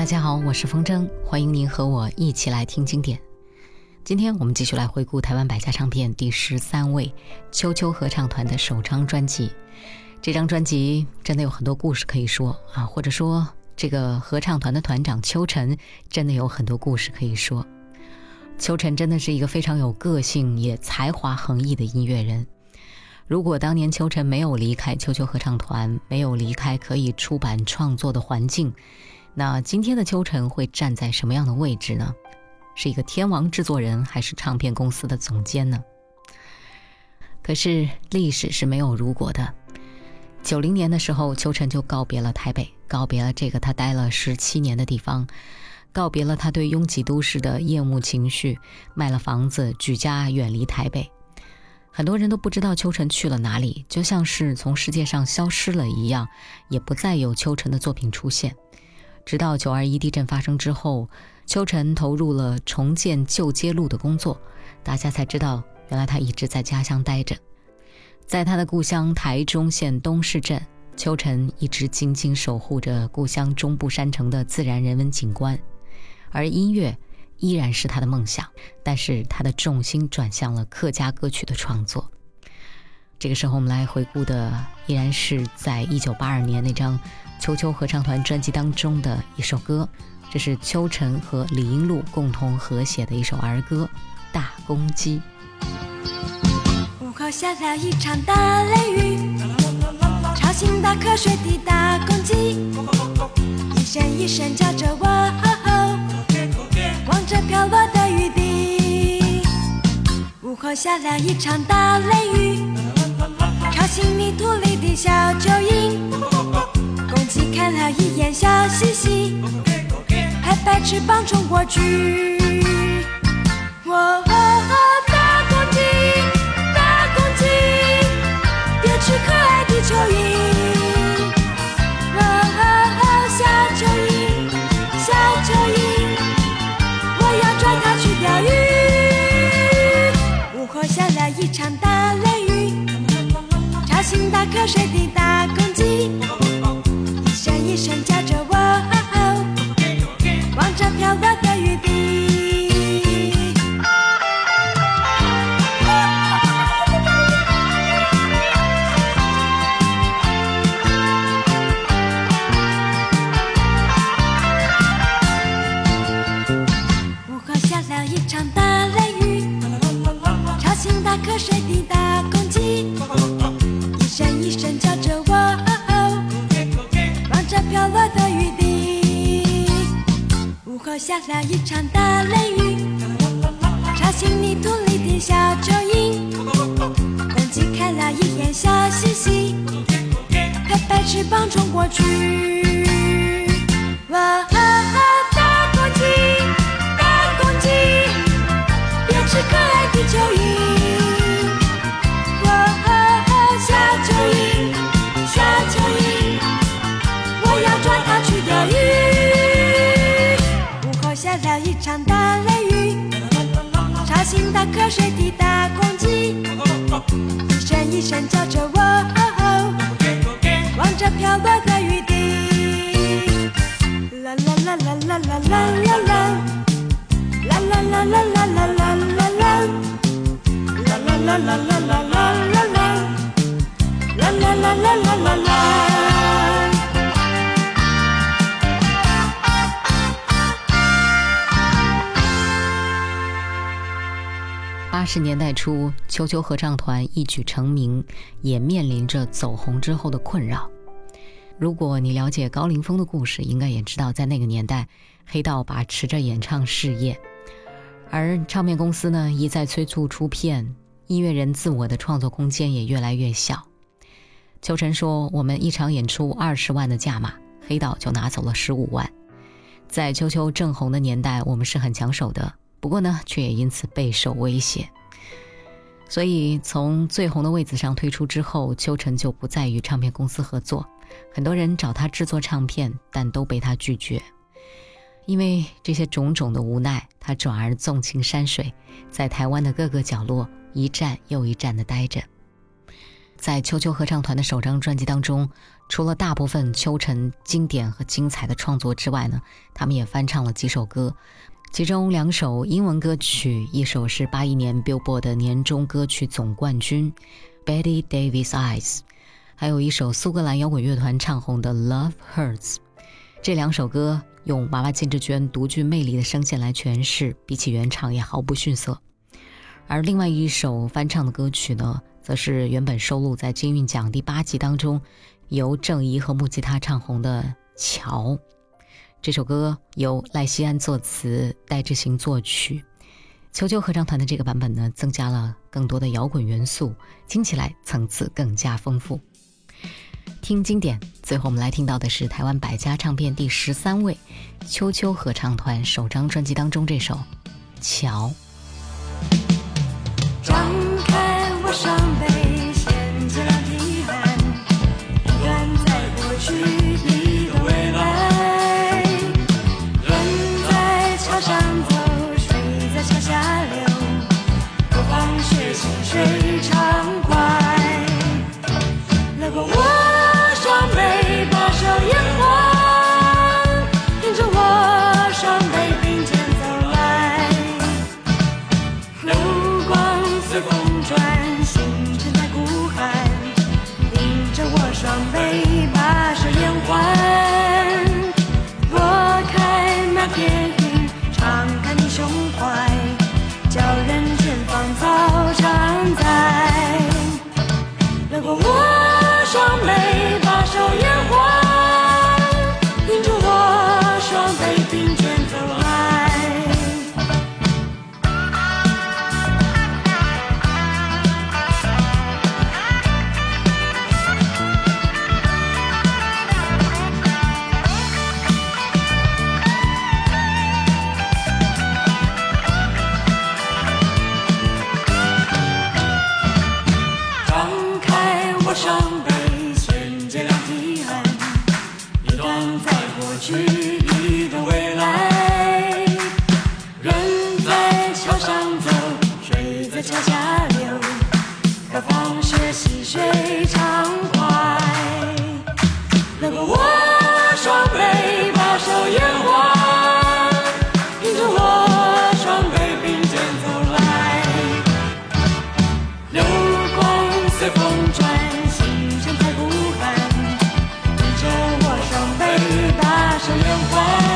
大家好，我是风筝，欢迎您和我一起来听经典。今天我们继续来回顾台湾百家唱片第十三位秋秋合唱团的首张专辑。这张专辑真的有很多故事可以说啊，或者说这个合唱团的团长秋晨真的有很多故事可以说。秋晨真的是一个非常有个性也才华横溢的音乐人。如果当年秋晨没有离开秋秋合唱团，没有离开可以出版创作的环境，那今天的秋晨会站在什么样的位置呢？是一个天王制作人，还是唱片公司的总监呢？可是历史是没有如果的。九零年的时候，秋晨就告别了台北，告别了这个他待了十七年的地方，告别了他对拥挤都市的厌恶情绪，卖了房子，举家远离台北。很多人都不知道秋晨去了哪里，就像是从世界上消失了一样，也不再有秋晨的作品出现。直到九二一地震发生之后，秋晨投入了重建旧街路的工作，大家才知道原来他一直在家乡待着。在他的故乡台中县东市镇，秋晨一直紧紧守护着故乡中部山城的自然人文景观，而音乐。依然是他的梦想，但是他的重心转向了客家歌曲的创作。这个时候，我们来回顾的依然是在一九八二年那张秋秋合唱团专辑当中的一首歌，这是秋晨和李英禄共同合写的一首儿歌《大公鸡》。午后下了一场大雷雨，吵醒打瞌睡的大公鸡，一声一声叫着我。望着飘落的雨滴，午后下了一场大雷雨，吵醒泥土里的小蚯蚓。公鸡看了一眼，笑嘻嘻，拍拍翅膀冲过去。哦，proyecto. 声叫着我，望着飘落的雨滴。午后下了一场大雷雨，吵醒泥土里的小蚯蚓。公鸡看了一眼，笑嘻嘻，拍拍翅膀冲过去。哇！瞌睡的大公鸡，一声一声叫着我，望着飘落的雨滴。啦啦啦啦啦啦啦啦啦，啦啦啦啦啦啦啦啦啦，啦啦啦啦啦啦啦啦啦，啦啦啦啦啦啦啦。十年代初，秋秋合唱团一举成名，也面临着走红之后的困扰。如果你了解高凌风的故事，应该也知道，在那个年代，黑道把持着演唱事业，而唱片公司呢一再催促出片，音乐人自我的创作空间也越来越小。秋晨说：“我们一场演出二十万的价码，黑道就拿走了十五万。在秋秋正红的年代，我们是很抢手的。”不过呢，却也因此备受威胁。所以从最红的位子上退出之后，秋晨就不再与唱片公司合作。很多人找他制作唱片，但都被他拒绝。因为这些种种的无奈，他转而纵情山水，在台湾的各个角落一站又一站的待着。在秋秋合唱团的首张专辑当中，除了大部分秋晨经典和精彩的创作之外呢，他们也翻唱了几首歌，其中两首英文歌曲，一首是八一年 Billboard 的年终歌曲总冠军《Betty Davis Eyes》，还有一首苏格兰摇滚乐团唱红的《Love Hurts》。这两首歌用娃娃金志娟独具魅力的声线来诠释，比起原唱也毫不逊色。而另外一首翻唱的歌曲呢，则是原本收录在金韵奖第八集当中。由郑怡和木吉他唱红的《桥》，这首歌由赖希安作词，戴志行作曲。秋秋合唱团的这个版本呢，增加了更多的摇滚元素，听起来层次更加丰富。听经典，最后我们来听到的是台湾百家唱片第十三位秋秋合唱团首张专辑当中这首《桥》。双眉把手拈花。去你的未来，人在桥上走，水在桥下流，开放学溪水畅快，能够握双臂，把手愿。像烟花。